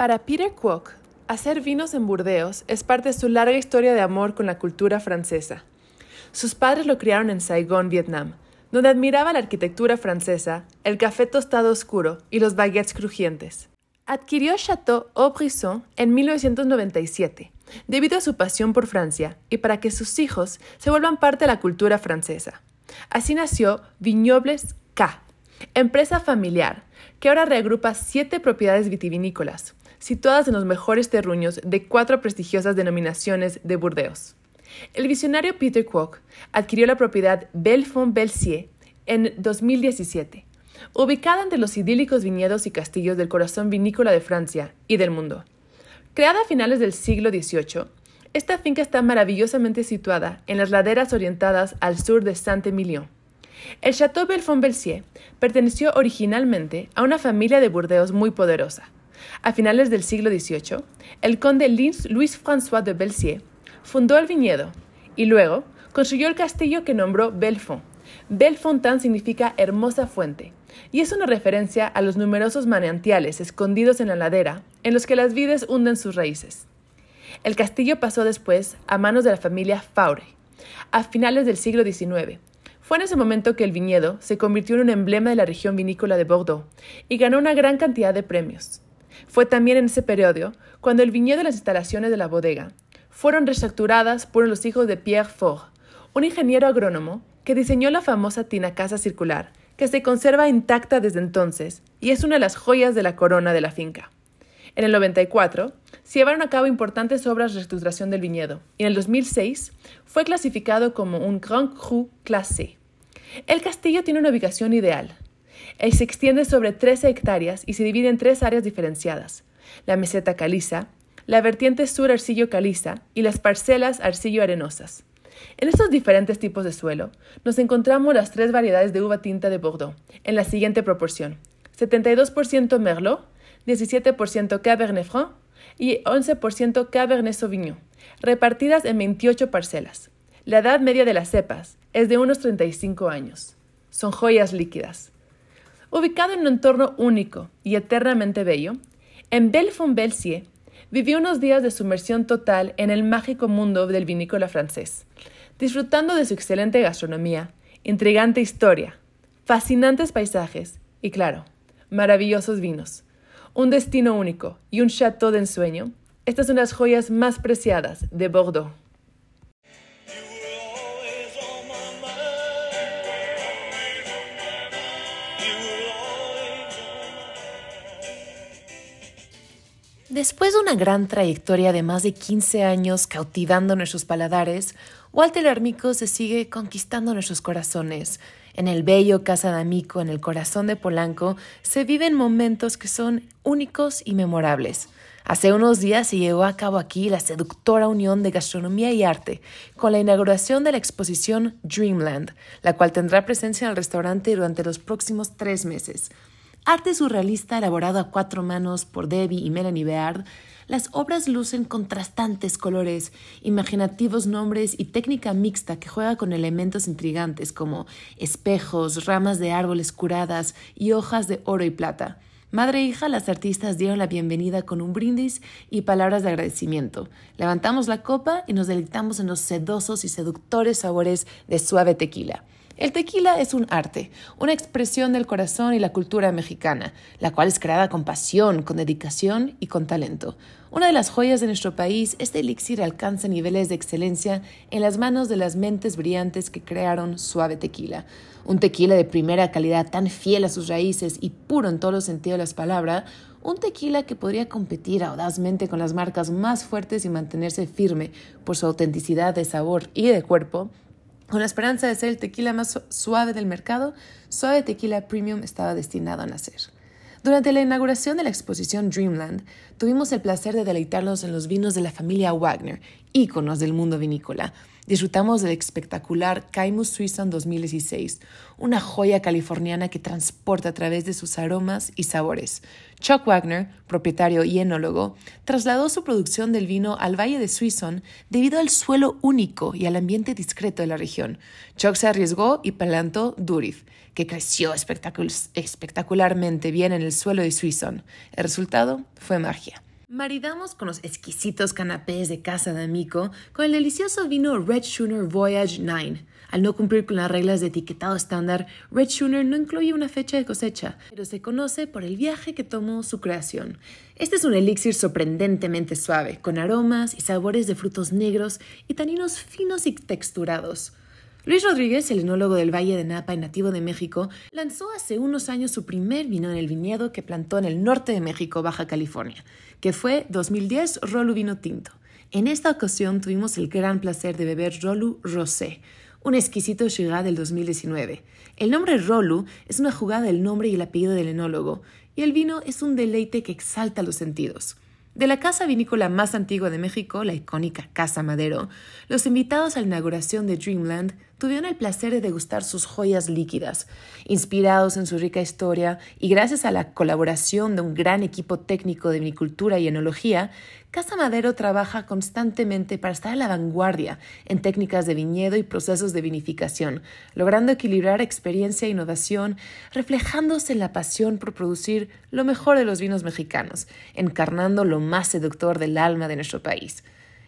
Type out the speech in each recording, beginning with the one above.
Para Peter Kwok, hacer vinos en Burdeos es parte de su larga historia de amor con la cultura francesa. Sus padres lo criaron en Saigón, Vietnam, donde admiraba la arquitectura francesa, el café tostado oscuro y los baguettes crujientes. Adquirió Chateau Aubrisson en 1997, debido a su pasión por Francia y para que sus hijos se vuelvan parte de la cultura francesa. Así nació Vignobles K, empresa familiar que ahora reagrupa siete propiedades vitivinícolas, situadas en los mejores terruños de cuatro prestigiosas denominaciones de Burdeos. El visionario Peter Kwok adquirió la propiedad Belfond-Belsier en 2017, ubicada entre los idílicos viñedos y castillos del corazón vinícola de Francia y del mundo. Creada a finales del siglo XVIII, esta finca está maravillosamente situada en las laderas orientadas al sur de Saint-Emilion. El Château Belfond-Belsier perteneció originalmente a una familia de Burdeos muy poderosa, a finales del siglo XVIII, el conde Louis-François de Belsier fundó el viñedo y luego construyó el castillo que nombró Belfond. Belfontaine significa hermosa fuente y es una referencia a los numerosos manantiales escondidos en la ladera en los que las vides hunden sus raíces. El castillo pasó después a manos de la familia Faure, a finales del siglo XIX. Fue en ese momento que el viñedo se convirtió en un emblema de la región vinícola de Bordeaux y ganó una gran cantidad de premios. Fue también en ese periodo cuando el viñedo y las instalaciones de la bodega fueron reestructuradas por los hijos de Pierre Faure, un ingeniero agrónomo que diseñó la famosa tina casa circular, que se conserva intacta desde entonces y es una de las joyas de la corona de la finca. En el 94 se llevaron a cabo importantes obras de reestructuración del viñedo y en el 2006 fue clasificado como un Grand Cru classé. El castillo tiene una ubicación ideal, se extiende sobre 13 hectáreas y se divide en tres áreas diferenciadas: la meseta caliza, la vertiente sur arcillo caliza y las parcelas arcillo arenosas. En estos diferentes tipos de suelo nos encontramos las tres variedades de uva tinta de Bordeaux en la siguiente proporción: 72% Merlot, 17% Cabernet Franc y 11% Cabernet Sauvignon, repartidas en 28 parcelas. La edad media de las cepas es de unos 35 años. Son joyas líquidas. Ubicado en un entorno único y eternamente bello, en Belfond-Belsier vivió unos días de sumersión total en el mágico mundo del vinícola francés, disfrutando de su excelente gastronomía, intrigante historia, fascinantes paisajes y, claro, maravillosos vinos. Un destino único y un chateau de ensueño, estas son las joyas más preciadas de Bordeaux. Después de una gran trayectoria de más de 15 años cautivando nuestros paladares, Walter Armico se sigue conquistando nuestros corazones. En el bello Casa de Amico, en el corazón de Polanco, se viven momentos que son únicos y memorables. Hace unos días se llevó a cabo aquí la seductora unión de gastronomía y arte, con la inauguración de la exposición Dreamland, la cual tendrá presencia en el restaurante durante los próximos tres meses. Arte surrealista elaborado a cuatro manos por Debbie y Melanie Beard, las obras lucen contrastantes colores, imaginativos nombres y técnica mixta que juega con elementos intrigantes como espejos, ramas de árboles curadas y hojas de oro y plata. Madre e hija, las artistas dieron la bienvenida con un brindis y palabras de agradecimiento. Levantamos la copa y nos deleitamos en los sedosos y seductores sabores de suave tequila. El tequila es un arte, una expresión del corazón y la cultura mexicana, la cual es creada con pasión, con dedicación y con talento. Una de las joyas de nuestro país, este elixir alcanza niveles de excelencia en las manos de las mentes brillantes que crearon Suave Tequila. Un tequila de primera calidad tan fiel a sus raíces y puro en todos los sentidos de las palabras, un tequila que podría competir audazmente con las marcas más fuertes y mantenerse firme por su autenticidad de sabor y de cuerpo, con la esperanza de ser el tequila más suave del mercado, Suave Tequila Premium estaba destinado a nacer. Durante la inauguración de la exposición Dreamland, tuvimos el placer de deleitarnos en los vinos de la familia Wagner, íconos del mundo vinícola, Disfrutamos del espectacular Caimus Suisan 2016, una joya californiana que transporta a través de sus aromas y sabores. Chuck Wagner, propietario y enólogo, trasladó su producción del vino al Valle de Suisun debido al suelo único y al ambiente discreto de la región. Chuck se arriesgó y plantó Durif, que creció espectacularmente bien en el suelo de Suisun. El resultado fue magia. Maridamos con los exquisitos canapés de Casa de Amico con el delicioso vino Red Schooner Voyage 9. Al no cumplir con las reglas de etiquetado estándar, Red Schooner no incluye una fecha de cosecha, pero se conoce por el viaje que tomó su creación. Este es un elixir sorprendentemente suave, con aromas y sabores de frutos negros y taninos finos y texturados. Luis Rodríguez, el enólogo del Valle de Napa y nativo de México, lanzó hace unos años su primer vino en el viñedo que plantó en el norte de México, Baja California, que fue 2010 Rolu Vino Tinto. En esta ocasión tuvimos el gran placer de beber Rolu Rosé, un exquisito Shiraz del 2019. El nombre Rolu es una jugada del nombre y el apellido del enólogo, y el vino es un deleite que exalta los sentidos. De la casa vinícola más antigua de México, la icónica Casa Madero, los invitados a la inauguración de Dreamland tuvieron el placer de degustar sus joyas líquidas. Inspirados en su rica historia y gracias a la colaboración de un gran equipo técnico de vinicultura y enología, Casa Madero trabaja constantemente para estar a la vanguardia en técnicas de viñedo y procesos de vinificación, logrando equilibrar experiencia e innovación, reflejándose en la pasión por producir lo mejor de los vinos mexicanos, encarnando lo más seductor del alma de nuestro país.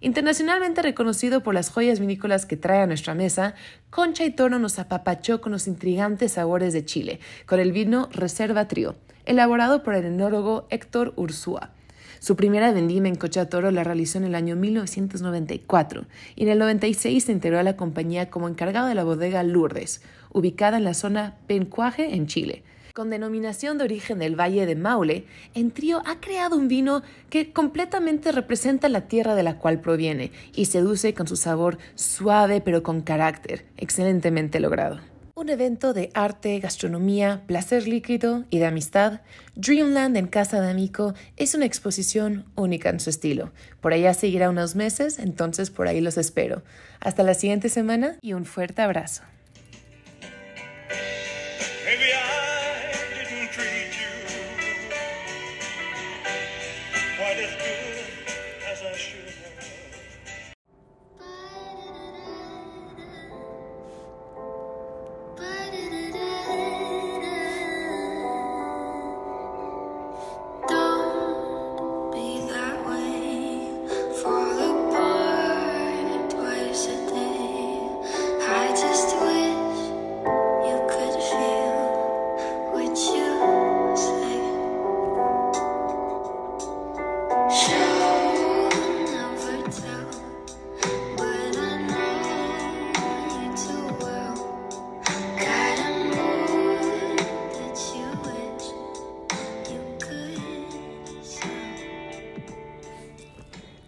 Internacionalmente reconocido por las joyas vinícolas que trae a nuestra mesa, Concha y Toro nos apapachó con los intrigantes sabores de Chile, con el vino Reserva Trio, elaborado por el enólogo Héctor Ursúa. Su primera vendimia en Concha Toro la realizó en el año 1994 y en el 96 se integró a la compañía como encargado de la bodega Lourdes, ubicada en la zona Pencuaje en Chile con denominación de origen del Valle de Maule, en Trío ha creado un vino que completamente representa la tierra de la cual proviene y seduce con su sabor suave pero con carácter, excelentemente logrado. Un evento de arte, gastronomía, placer líquido y de amistad, Dreamland en Casa de Amico es una exposición única en su estilo. Por allá seguirá unos meses, entonces por ahí los espero. Hasta la siguiente semana y un fuerte abrazo.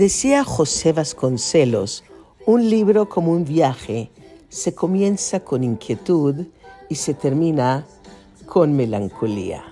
Decía José Vasconcelos, un libro como un viaje, se comienza con inquietud y se termina con melancolía.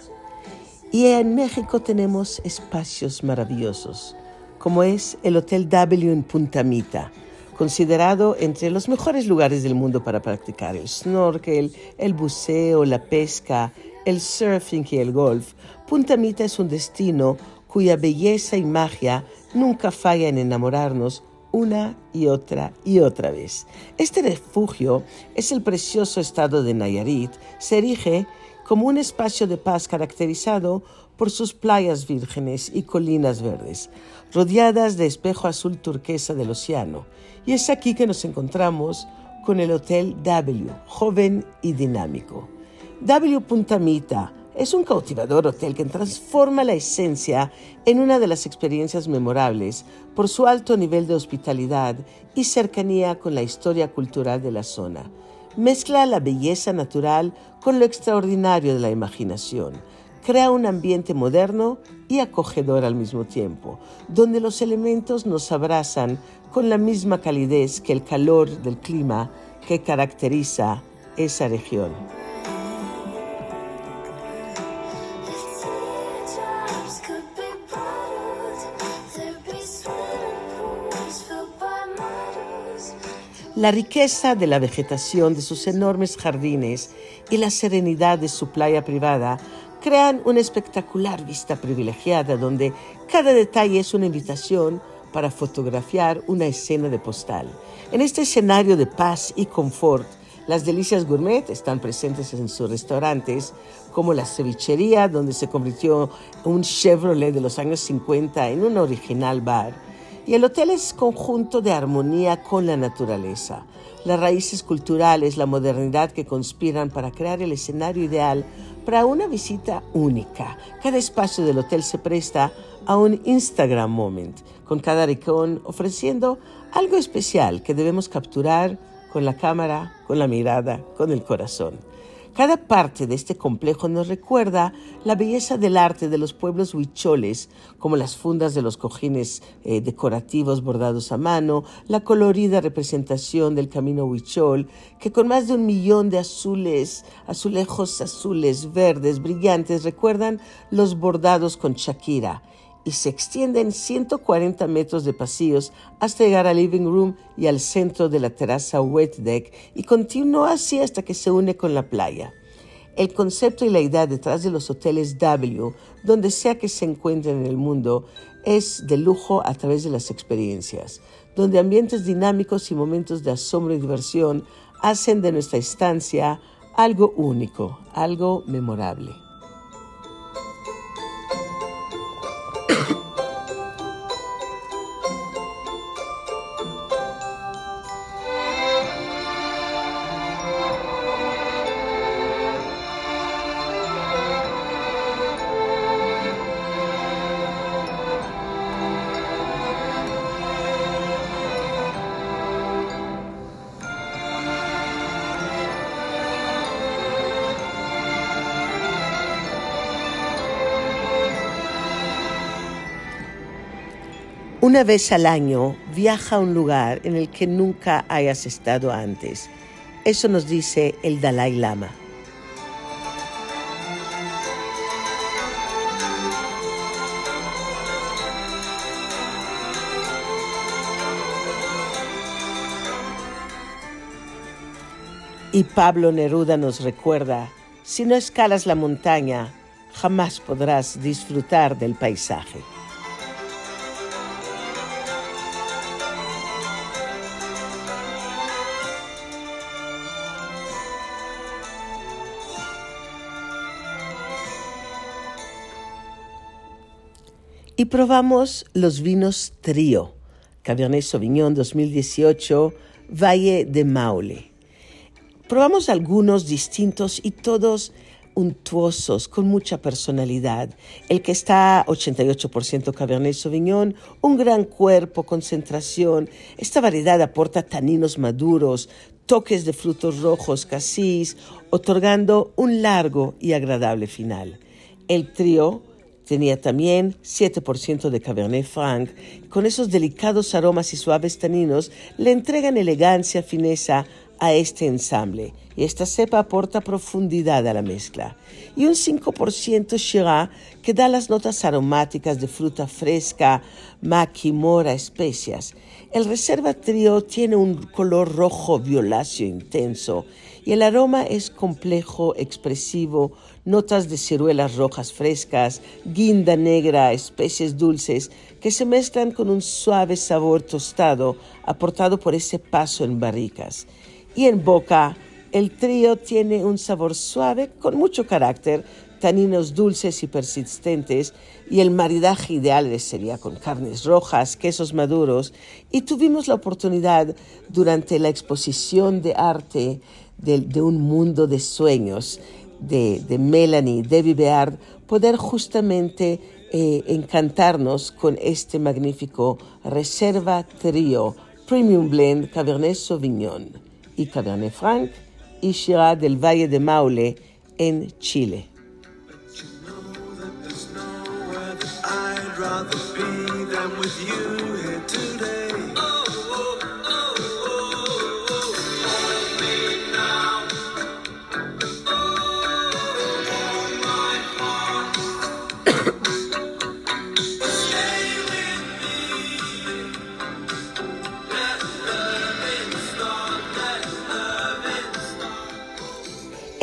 Y en México tenemos espacios maravillosos, como es el Hotel W en Punta Mita, considerado entre los mejores lugares del mundo para practicar el snorkel, el buceo, la pesca, el surfing y el golf. Punta Mita es un destino cuya belleza y magia nunca falla en enamorarnos una y otra y otra vez. Este refugio es el precioso estado de Nayarit, se erige como un espacio de paz caracterizado por sus playas vírgenes y colinas verdes, rodeadas de espejo azul turquesa del océano. Y es aquí que nos encontramos con el Hotel W, joven y dinámico. W Puntamita, es un cautivador hotel que transforma la esencia en una de las experiencias memorables por su alto nivel de hospitalidad y cercanía con la historia cultural de la zona. Mezcla la belleza natural con lo extraordinario de la imaginación. Crea un ambiente moderno y acogedor al mismo tiempo, donde los elementos nos abrazan con la misma calidez que el calor del clima que caracteriza esa región. La riqueza de la vegetación de sus enormes jardines y la serenidad de su playa privada crean una espectacular vista privilegiada donde cada detalle es una invitación para fotografiar una escena de postal. En este escenario de paz y confort, Las delicias gourmet están presentes en sus restaurantes, como la cevichería, donde se convirtió un Chevrolet de los años 50 en un original bar. Y el hotel es conjunto de armonía con la naturaleza. Las raíces culturales, la modernidad que conspiran para crear el escenario ideal para una visita única. Cada espacio del hotel se presta a un Instagram moment, con cada rincón ofreciendo algo especial que debemos capturar con la cámara, con la mirada, con el corazón. Cada parte de este complejo nos recuerda la belleza del arte de los pueblos huicholes, como las fundas de los cojines eh, decorativos bordados a mano, la colorida representación del camino huichol, que con más de un millón de azules, azulejos azules, verdes, brillantes, recuerdan los bordados con Shakira y se extienden 140 metros de pasillos hasta llegar al living room y al centro de la terraza wet deck y continúa así hasta que se une con la playa. El concepto y la idea detrás de los hoteles W, donde sea que se encuentren en el mundo, es de lujo a través de las experiencias, donde ambientes dinámicos y momentos de asombro y diversión hacen de nuestra estancia algo único, algo memorable. Una vez al año viaja a un lugar en el que nunca hayas estado antes. Eso nos dice el Dalai Lama. Y Pablo Neruda nos recuerda, si no escalas la montaña, jamás podrás disfrutar del paisaje. Y probamos los vinos Trío, Cabernet Sauvignon 2018, Valle de Maule. Probamos algunos distintos y todos untuosos, con mucha personalidad. El que está 88% Cabernet Sauvignon, un gran cuerpo, concentración. Esta variedad aporta taninos maduros, toques de frutos rojos, cassis, otorgando un largo y agradable final. El trío Tenía también 7% de Cabernet Franc. Con esos delicados aromas y suaves taninos le entregan elegancia, fineza a este ensamble. Y esta cepa aporta profundidad a la mezcla. Y un 5% Shiraz que da las notas aromáticas de fruta fresca, maqui, mora, especias. El Reserva Trio tiene un color rojo violáceo intenso y el aroma es complejo, expresivo, notas de ciruelas rojas frescas, guinda negra, especies dulces que se mezclan con un suave sabor tostado aportado por ese paso en barricas. Y en boca, el trío tiene un sabor suave con mucho carácter, taninos dulces y persistentes, y el maridaje ideal sería con carnes rojas, quesos maduros, y tuvimos la oportunidad durante la exposición de arte de, un mundo de sueños de, Melanie, Debbie Beard, poder justamente eh, encantarnos con este magnífico Reserva Trio Premium Blend Cabernet Sauvignon y Cabernet Franc y Shiraz del Valle de Maule en Chile.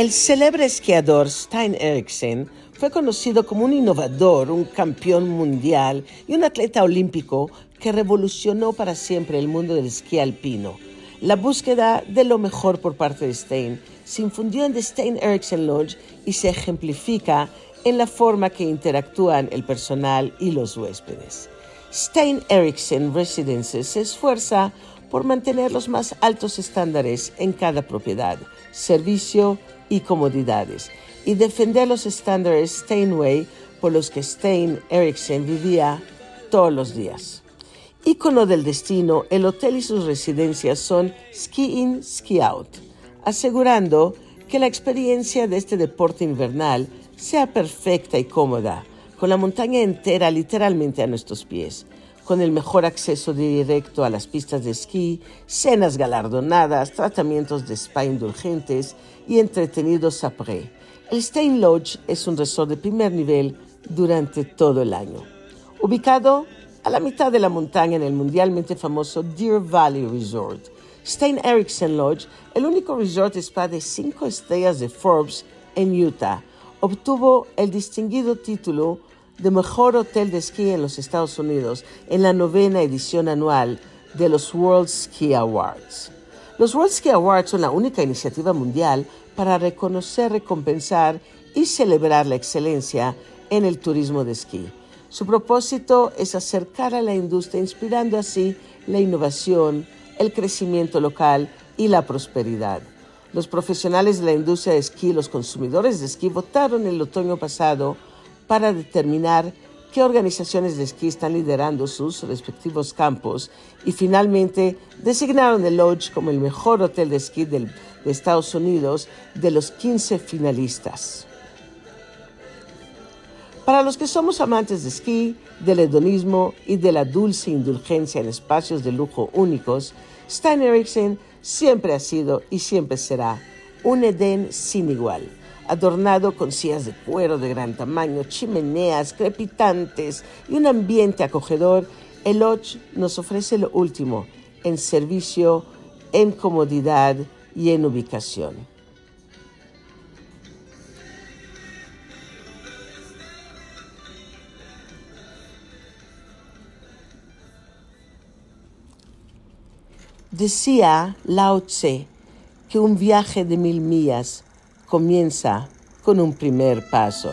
El célebre esquiador Stein Eriksen fue conocido como un innovador, un campeón mundial y un atleta olímpico que revolucionó para siempre el mundo del esquí alpino. La búsqueda de lo mejor por parte de Stein se infundió en The Stein Eriksen Lodge y se ejemplifica en la forma que interactúan el personal y los huéspedes. Stein Eriksen Residences se esfuerza por mantener los más altos estándares en cada propiedad, servicio y comodidades, y defender los estándares Steinway por los que Stein Eriksen vivía todos los días. Ícono del destino, el hotel y sus residencias son ski in, ski out, asegurando que la experiencia de este deporte invernal sea perfecta y cómoda, con la montaña entera literalmente a nuestros pies, con el mejor acceso directo a las pistas de esquí, cenas galardonadas, tratamientos de spa indulgentes y entretenidos après. El Stein Lodge es un resort de primer nivel durante todo el año. Ubicado a la mitad de la montaña en el mundialmente famoso Deer Valley Resort, Stein Eriksen Lodge, el único resort spa de cinco estrellas de Forbes en Utah, obtuvo el distinguido título de Mejor Hotel de Esquí en los Estados Unidos en la novena edición anual de los World Ski Awards. Los World Ski Awards son la única iniciativa mundial para reconocer, recompensar y celebrar la excelencia en el turismo de esquí. Su propósito es acercar a la industria, inspirando así la innovación, el crecimiento local y la prosperidad. Los profesionales de la industria de esquí, los consumidores de esquí, votaron el otoño pasado para determinar qué organizaciones de esquí están liderando sus respectivos campos y finalmente designaron el Lodge como el mejor hotel de esquí de Estados Unidos de los 15 finalistas. Para los que somos amantes de esquí, del hedonismo y de la dulce indulgencia en espacios de lujo únicos, Stein Eriksen siempre ha sido y siempre será un Edén sin igual, adornado con sillas de cuero de gran tamaño, chimeneas crepitantes y un ambiente acogedor. El Lodge nos ofrece lo último en servicio, en comodidad y en ubicación. Decía Lao Tse que un viaje de mil millas comienza con un primer paso.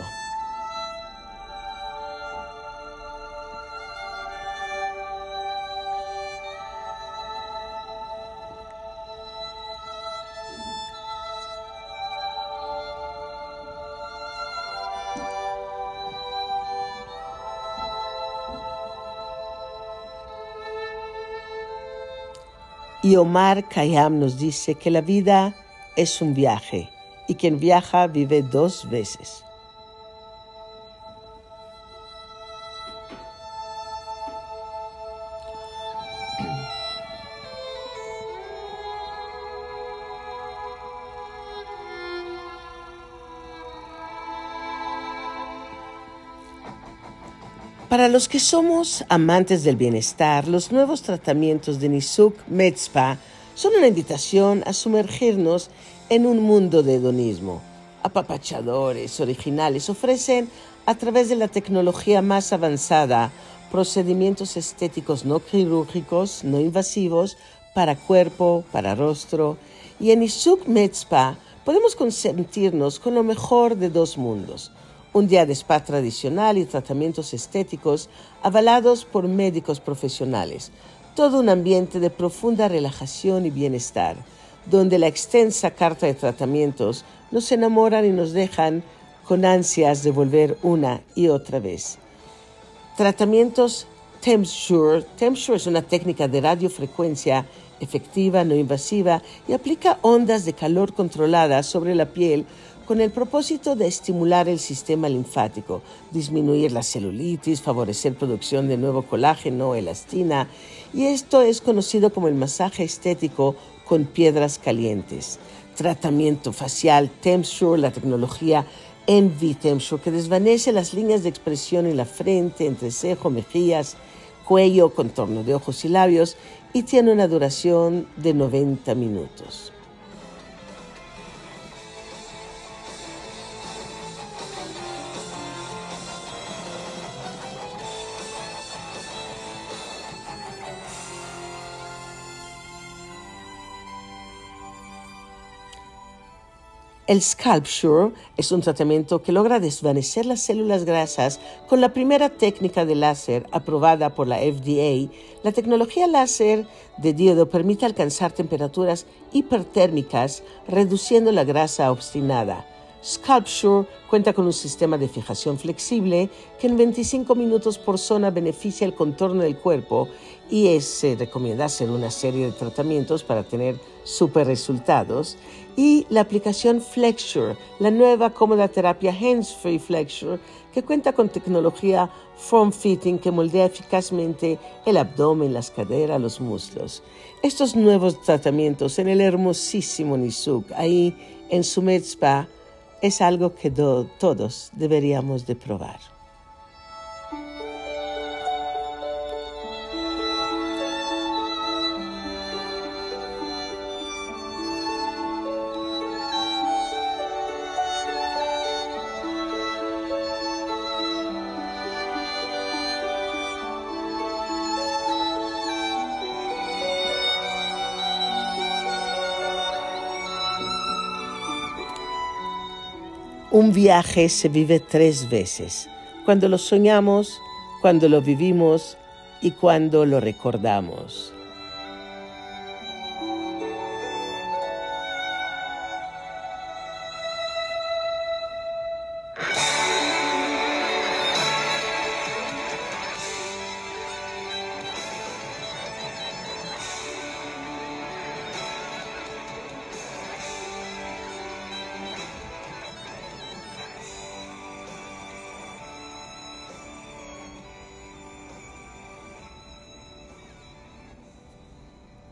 Y Omar Khayyam nos dice que la vida es un viaje y quien viaja vive dos veces. Para los que somos amantes del bienestar, los nuevos tratamientos de Nisuk Medspa son una invitación a sumergirnos en un mundo de hedonismo. Apapachadores originales ofrecen, a través de la tecnología más avanzada, procedimientos estéticos no quirúrgicos, no invasivos, para cuerpo, para rostro. Y en Nisuk Medspa podemos consentirnos con lo mejor de dos mundos un día de spa tradicional y tratamientos estéticos avalados por médicos profesionales. Todo un ambiente de profunda relajación y bienestar, donde la extensa carta de tratamientos nos enamoran y nos dejan con ansias de volver una y otra vez. Tratamientos Tempsure. Tempsure es una técnica de radiofrecuencia efectiva, no invasiva y aplica ondas de calor controladas sobre la piel con el propósito de estimular el sistema linfático, disminuir la celulitis, favorecer producción de nuevo colágeno, elastina, y esto es conocido como el masaje estético con piedras calientes. Tratamiento facial Tempsure, la tecnología Envy Tempsure, que desvanece las líneas de expresión en la frente, entrecejo, mejillas, cuello, contorno de ojos y labios, y tiene una duración de 90 minutos. El Sculpture es un tratamiento que logra desvanecer las células grasas con la primera técnica de láser aprobada por la FDA. La tecnología láser de diodo permite alcanzar temperaturas hipertérmicas reduciendo la grasa obstinada. Sculpture cuenta con un sistema de fijación flexible que en 25 minutos por zona beneficia el contorno del cuerpo y se recomienda hacer una serie de tratamientos para tener super resultados. Y la aplicación Flexure, la nueva cómoda terapia Hands Free Flexure, que cuenta con tecnología form fitting que moldea eficazmente el abdomen, las caderas, los muslos. Estos nuevos tratamientos en el hermosísimo Nisuk, ahí en su Spa, es algo que todos deberíamos de probar. Un viaje se vive tres veces, cuando lo soñamos, cuando lo vivimos y cuando lo recordamos.